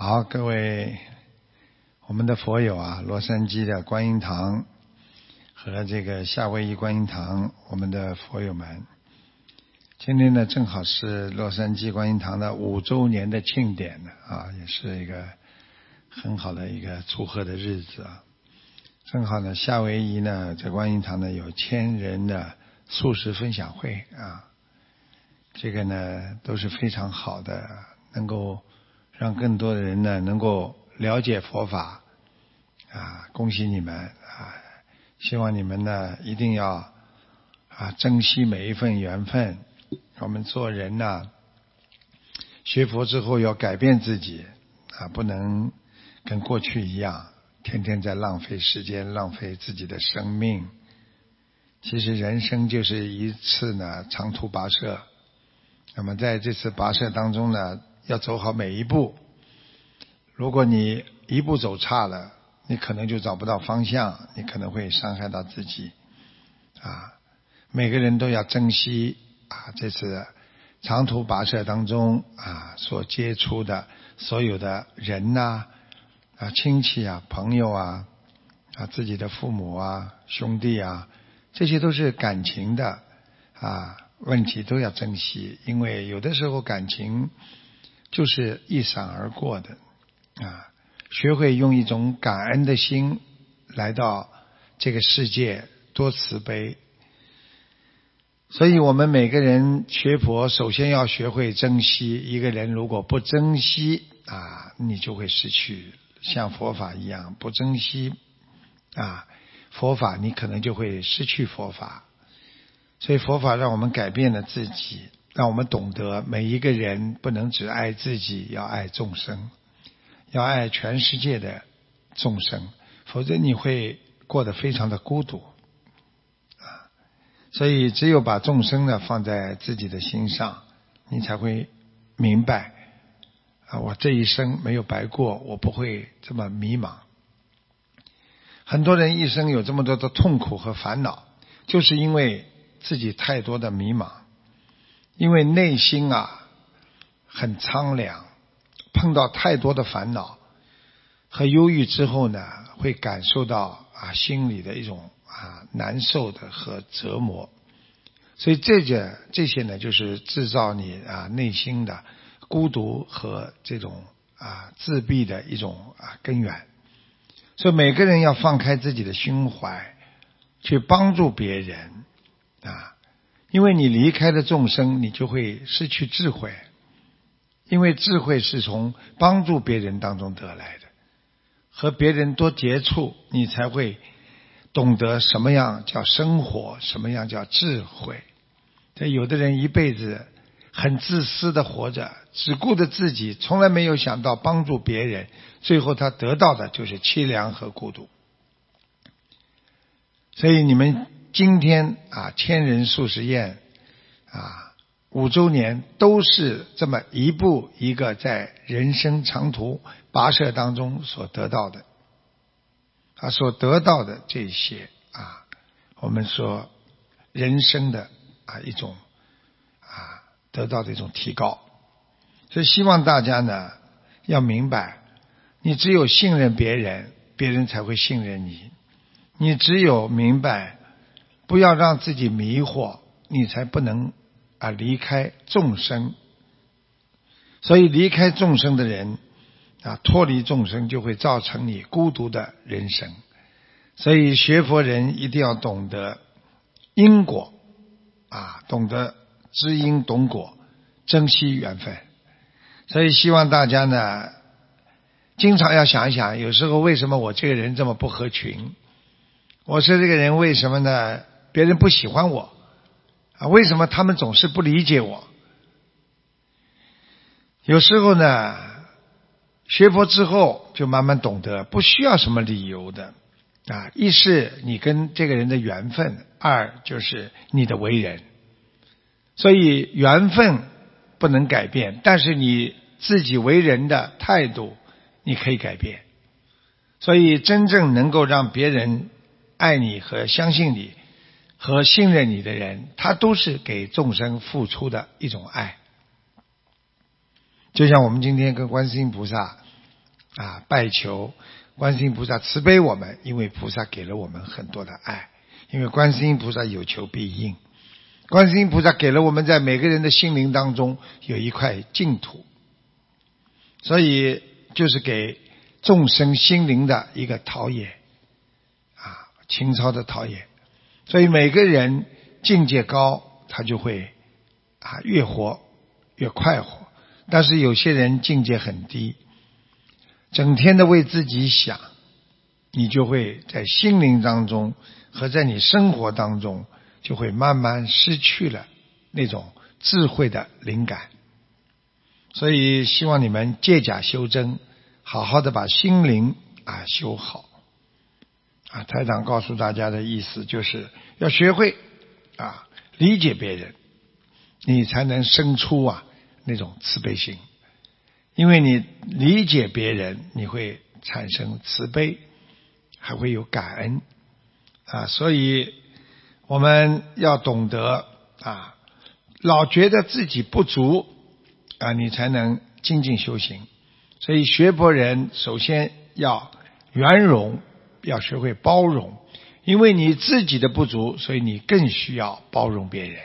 好，各位我们的佛友啊，洛杉矶的观音堂和这个夏威夷观音堂，我们的佛友们，今天呢正好是洛杉矶观音堂的五周年的庆典呢啊，也是一个很好的一个祝贺的日子啊。正好呢，夏威夷呢在观音堂呢有千人的素食分享会啊，这个呢都是非常好的，能够。让更多的人呢能够了解佛法啊！恭喜你们啊！希望你们呢一定要啊珍惜每一份缘分。我们做人呢，学佛之后要改变自己啊，不能跟过去一样，天天在浪费时间、浪费自己的生命。其实人生就是一次呢长途跋涉。那么在这次跋涉当中呢。要走好每一步。如果你一步走差了，你可能就找不到方向，你可能会伤害到自己。啊，每个人都要珍惜啊，这次长途跋涉当中啊所接触的所有的人呐啊亲戚啊朋友啊啊自己的父母啊兄弟啊，这些都是感情的啊问题，都要珍惜，因为有的时候感情。就是一闪而过的啊！学会用一种感恩的心来到这个世界，多慈悲。所以我们每个人学佛，首先要学会珍惜。一个人如果不珍惜啊，你就会失去。像佛法一样，不珍惜啊，佛法你可能就会失去佛法。所以佛法让我们改变了自己。让我们懂得，每一个人不能只爱自己，要爱众生，要爱全世界的众生，否则你会过得非常的孤独啊！所以，只有把众生呢放在自己的心上，你才会明白啊，我这一生没有白过，我不会这么迷茫。很多人一生有这么多的痛苦和烦恼，就是因为自己太多的迷茫。因为内心啊很苍凉，碰到太多的烦恼和忧郁之后呢，会感受到啊心里的一种啊难受的和折磨，所以这些这些呢，就是制造你啊内心的孤独和这种啊自闭的一种啊根源。所以每个人要放开自己的胸怀，去帮助别人啊。因为你离开了众生，你就会失去智慧。因为智慧是从帮助别人当中得来的，和别人多接触，你才会懂得什么样叫生活，什么样叫智慧。这有的人一辈子很自私的活着，只顾着自己，从来没有想到帮助别人，最后他得到的就是凄凉和孤独。所以你们。今天啊，千人素食宴啊，五周年都是这么一步一个在人生长途跋涉当中所得到的，啊，所得到的这些啊，我们说人生的啊一种啊得到的一种提高，所以希望大家呢要明白，你只有信任别人，别人才会信任你，你只有明白。不要让自己迷惑，你才不能啊离开众生。所以离开众生的人啊，脱离众生就会造成你孤独的人生。所以学佛人一定要懂得因果啊，懂得知因懂果，珍惜缘分。所以希望大家呢，经常要想一想，有时候为什么我这个人这么不合群？我说这个人为什么呢？别人不喜欢我啊？为什么他们总是不理解我？有时候呢，学佛之后就慢慢懂得，不需要什么理由的啊。一是你跟这个人的缘分，二就是你的为人。所以缘分不能改变，但是你自己为人的态度你可以改变。所以真正能够让别人爱你和相信你。和信任你的人，他都是给众生付出的一种爱。就像我们今天跟观世音菩萨啊拜求观世音菩萨慈悲我们，因为菩萨给了我们很多的爱，因为观世音菩萨有求必应，观世音菩萨给了我们在每个人的心灵当中有一块净土，所以就是给众生心灵的一个陶冶啊，情操的陶冶，所以每个人境界高，他就会啊越活越快活。但是有些人境界很低，整天的为自己想，你就会在心灵当中和在你生活当中，就会慢慢失去了那种智慧的灵感。所以希望你们借假修真，好好的把心灵啊修好。啊，台长告诉大家的意思就是要学会啊理解别人，你才能生出啊。那种慈悲心，因为你理解别人，你会产生慈悲，还会有感恩啊，所以我们要懂得啊，老觉得自己不足啊，你才能精进修行。所以学佛人首先要圆融，要学会包容，因为你自己的不足，所以你更需要包容别人。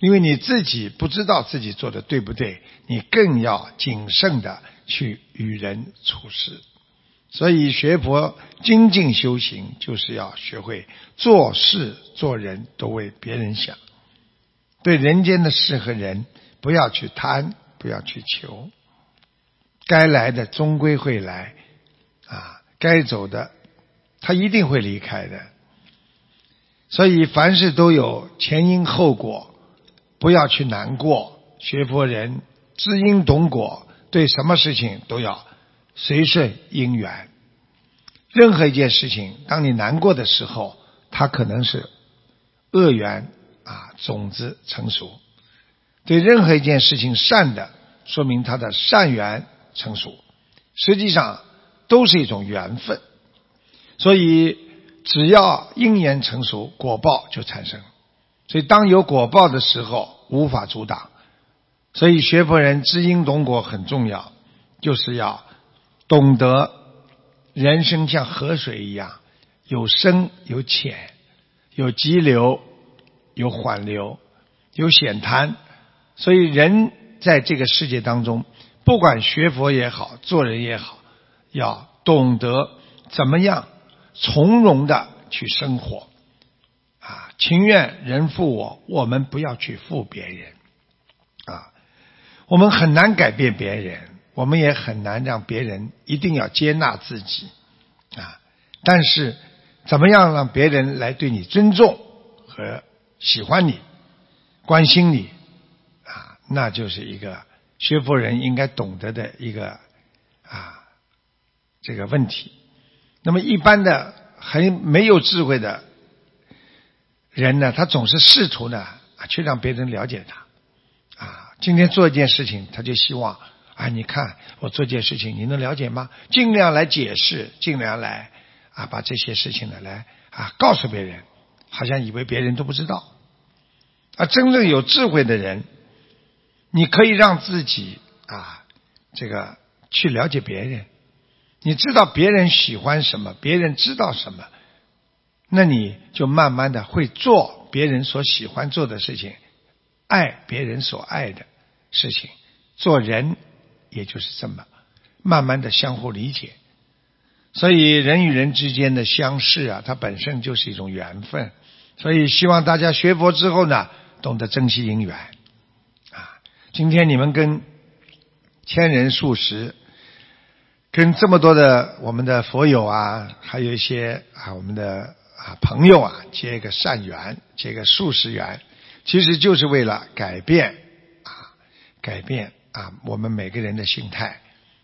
因为你自己不知道自己做的对不对，你更要谨慎的去与人处事。所以学佛精进修行，就是要学会做事做人都为别人想，对人间的事和人不要去贪，不要去求，该来的终归会来，该走的他一定会离开的。所以凡事都有前因后果。不要去难过，学佛人知因懂果，对什么事情都要随顺因缘。任何一件事情，当你难过的时候，它可能是恶缘啊种子成熟；对任何一件事情善的，说明它的善缘成熟。实际上都是一种缘分，所以只要因缘成熟，果报就产生。所以，当有果报的时候，无法阻挡。所以，学佛人知因懂果很重要，就是要懂得人生像河水一样，有深有浅，有急流，有缓流，有险滩。所以，人在这个世界当中，不管学佛也好，做人也好，要懂得怎么样从容的去生活。啊，情愿人负我，我们不要去负别人。啊，我们很难改变别人，我们也很难让别人一定要接纳自己。啊，但是怎么样让别人来对你尊重和喜欢你、关心你？啊，那就是一个学佛人应该懂得的一个啊这个问题。那么一般的很没有智慧的。人呢，他总是试图呢啊，去让别人了解他啊。今天做一件事情，他就希望啊，你看我做件事情，你能了解吗？尽量来解释，尽量来啊，把这些事情呢来啊告诉别人，好像以为别人都不知道。啊，真正有智慧的人，你可以让自己啊，这个去了解别人，你知道别人喜欢什么，别人知道什么。那你就慢慢的会做别人所喜欢做的事情，爱别人所爱的事情，做人也就是这么慢慢的相互理解。所以人与人之间的相识啊，它本身就是一种缘分。所以希望大家学佛之后呢，懂得珍惜因缘啊。今天你们跟千人数十，跟这么多的我们的佛友啊，还有一些啊我们的。啊，朋友啊，结一个善缘，结个数十缘，其实就是为了改变啊，改变啊我们每个人的心态，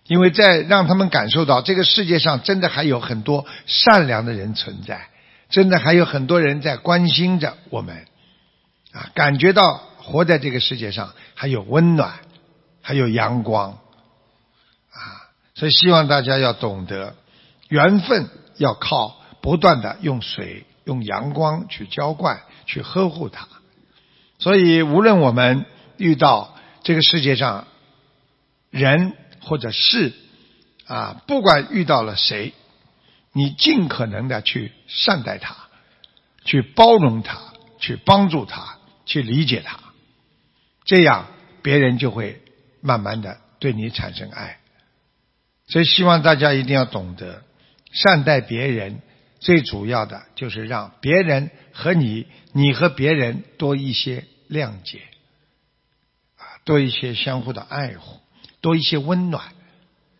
因为在让他们感受到这个世界上真的还有很多善良的人存在，真的还有很多人在关心着我们啊，感觉到活在这个世界上还有温暖，还有阳光，所以希望大家要懂得缘分要靠。不断的用水、用阳光去浇灌、去呵护它。所以，无论我们遇到这个世界上人或者事啊，不管遇到了谁，你尽可能的去善待他，去包容他，去帮助他，去理解他，这样别人就会慢慢的对你产生爱。所以希望大家一定要懂得善待别人，最主要的就是让别人和你，你和别人多一些谅解，啊，多一些相互的爱护，多一些温暖。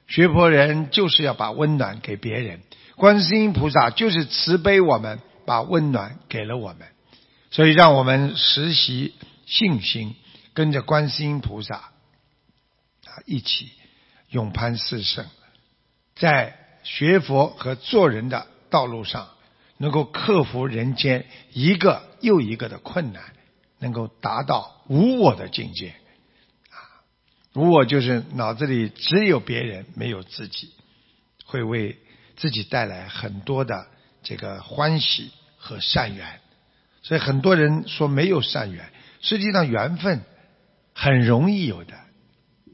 学佛人就是要把温暖给别人，观世音菩萨就是慈悲我们，把温暖给了我们。所以让我们实习信心，跟着观世音菩萨啊一起永攀四圣。在学佛和做人的道路上，能够克服人间一个又一个的困难，能够达到无我的境界。啊，无我就是脑子里只有别人，没有自己，会为自己带来很多的这个欢喜和善缘。所以很多人说没有善缘，实际上缘分很容易有的。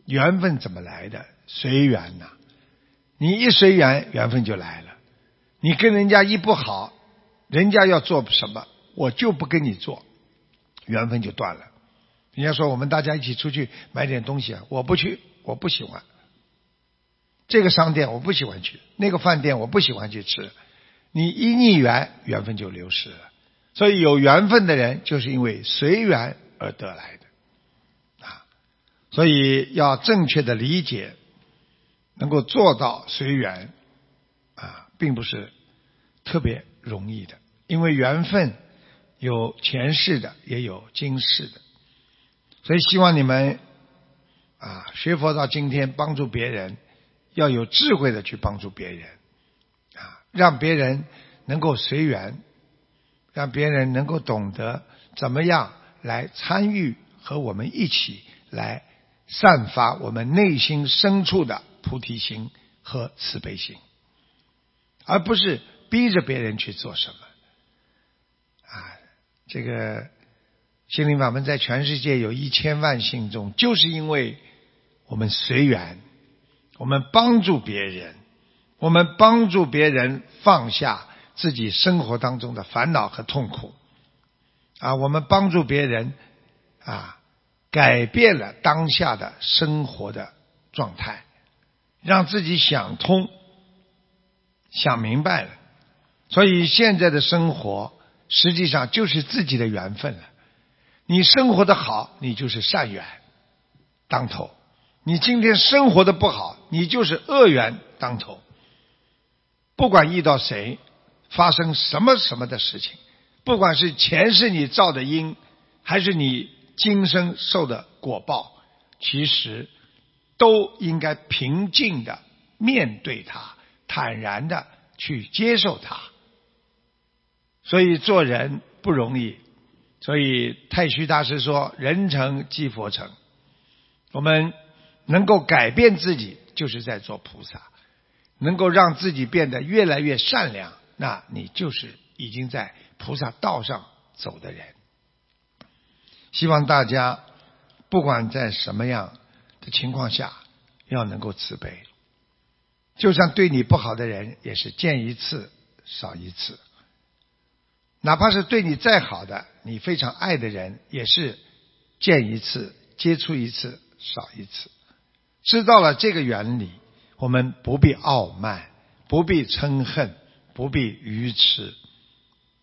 缘分怎么来的？随缘呐。你一随缘，缘分就来了。你跟人家一不好，人家要做什么，我就不跟你做，缘分就断了。人家说我们大家一起出去买点东西啊，我不去，我不喜欢。这个商店我不喜欢去，那个饭店我不喜欢去吃。你一逆缘，缘分就流失了。所以有缘分的人，就是因为随缘而得来的啊。所以要正确的理解。能够做到随缘啊，并不是特别容易的，因为缘分有前世的，也有今世的，所以希望你们啊学佛到今天，帮助别人要有智慧的去帮助别人啊，让别人能够随缘，让别人能够懂得怎么样来参与和我们一起来散发我们内心深处的。菩提心和慈悲心，而不是逼着别人去做什么。啊，这个心灵法门在全世界有一千万信众，就是因为我们随缘，我们帮助别人，我们帮助别人放下自己生活当中的烦恼和痛苦，啊，我们帮助别人啊，改变了当下的生活的状态。让自己想通、想明白了，所以现在的生活实际上就是自己的缘分了。你生活的好，你就是善缘当头；你今天生活的不好，你就是恶缘当头。不管遇到谁，发生什么什么的事情，不管是前世你造的因，还是你今生受的果报，其实。都应该平静的面对它，坦然的去接受它。所以做人不容易。所以太虚大师说：“人成即佛成。”我们能够改变自己，就是在做菩萨；能够让自己变得越来越善良，那你就是已经在菩萨道上走的人。希望大家不管在什么样。情况下要能够慈悲，就算对你不好的人，也是见一次少一次；哪怕是对你再好的，你非常爱的人，也是见一次接触一次少一次。知道了这个原理，我们不必傲慢，不必嗔恨，不必愚痴，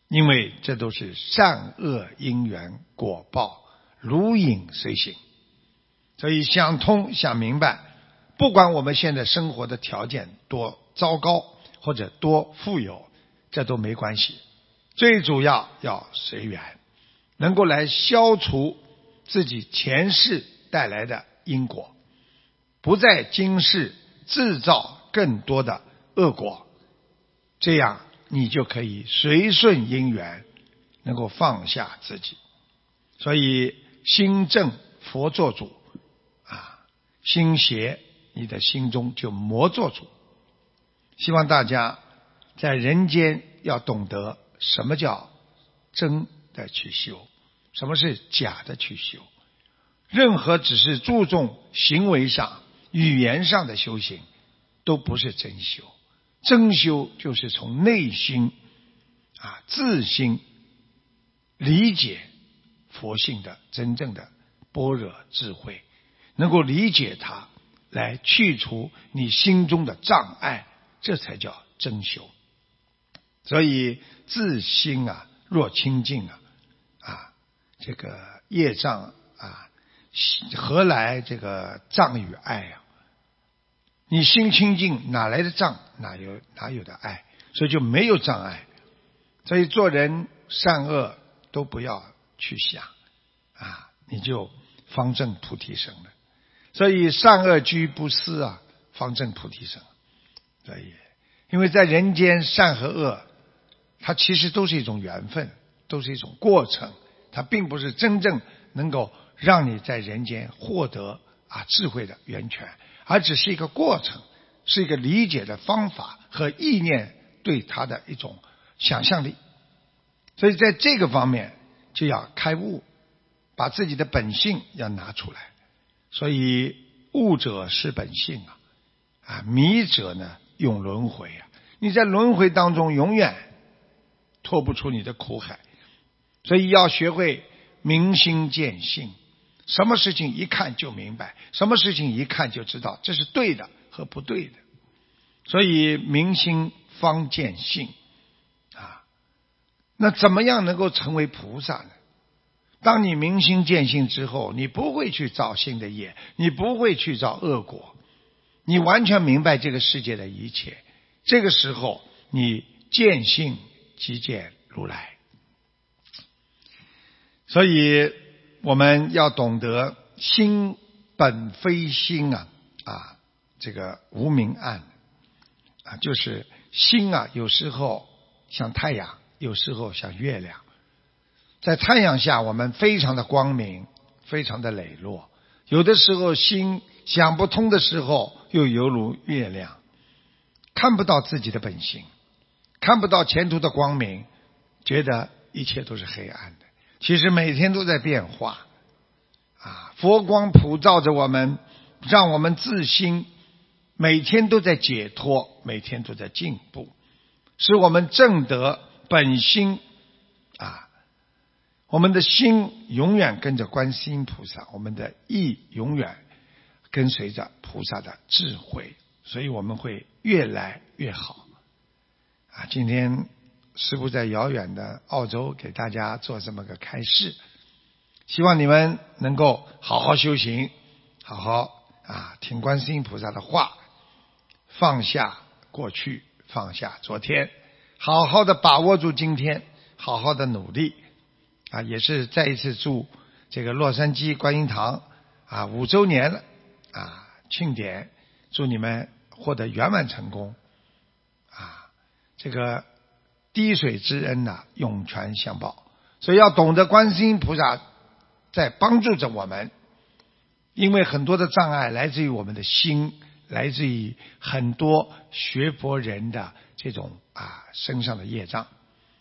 因为这都是善恶因缘果报，如影随形。所以想通想明白，不管我们现在生活的条件多糟糕或者多富有，这都没关系。最主要要随缘，能够来消除自己前世带来的因果，不在今世制造更多的恶果，这样你就可以随顺因缘，能够放下自己。所以心正佛做主。心邪，你的心中就魔做主。希望大家在人间要懂得什么叫真的去修，什么是假的去修。任何只是注重行为上、语言上的修行，都不是真修。真修就是从内心啊自心理解佛性的真正的般若智慧，能够理解它，来去除你心中的障碍，这才叫真修。所以自心啊若清净啊啊这个业障啊何来这个障与爱啊？你心清净，哪来的障？哪有哪有的爱？所以就没有障碍。所以做人善恶都不要去想啊，你就方正菩提生了。所以善恶居不思啊，方正菩提生。所以，因为在人间善和恶，它其实都是一种缘分，都是一种过程，它并不是真正能够让你在人间获得啊智慧的源泉。而只是一个过程，是一个理解的方法和意念对它的一种想象力，所以在这个方面就要开悟，把自己的本性要拿出来。所以悟者是本性啊，啊迷者呢用轮回啊，你在轮回当中永远脱不出你的苦海，所以要学会明心见性。什么事情一看就明白，什么事情一看就知道这是对的和不对的，所以明心方见性啊。那怎么样能够成为菩萨呢？当你明心见性之后，你不会去造新的业，你不会去造恶果，你完全明白这个世界的一切。这个时候，你见性即见如来，所以。我们要懂得心本非心啊啊，这个无明暗啊，就是心啊，有时候像太阳，有时候像月亮。在太阳下，我们非常的光明，非常的磊落；有的时候心想不通的时候，又犹如月亮，看不到自己的本性，看不到前途的光明，觉得一切都是黑暗的。其实每天都在变化，啊，佛光普照着我们，让我们自心每天都在解脱，每天都在进步，使我们正得本心，我们的心永远跟着观世音菩萨，我们的意永远跟随着菩萨的智慧，所以我们会越来越好啊！今天。师父在遥远的澳洲给大家做这么个开示，希望你们能够好好修行，好好啊听观世音菩萨的话，放下过去，放下昨天，好好的把握住今天，好好的努力啊！也是再一次祝这个洛杉矶观音堂啊五周年了啊庆典，祝你们获得圆满成功啊！这个。滴水之恩呐，涌泉相报。所以要懂得观世音菩萨在帮助着我们，因为很多的障碍来自于我们的心，来自于很多学佛人的这种啊身上的业障。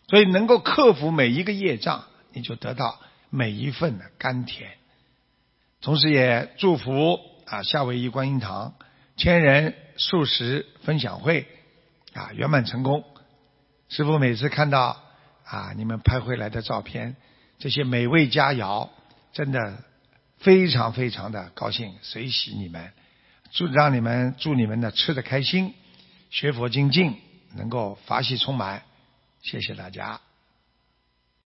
所以能够克服每一个业障，你就得到每一份的甘甜。同时也祝福啊夏威夷观音堂千人素食分享会啊圆满成功。师傅每次看到啊你们拍回来的照片，这些美味佳肴，真的非常非常的高兴，随喜你们，祝让你们祝你们呢吃的开心，学佛精进，能够法喜充满，谢谢大家。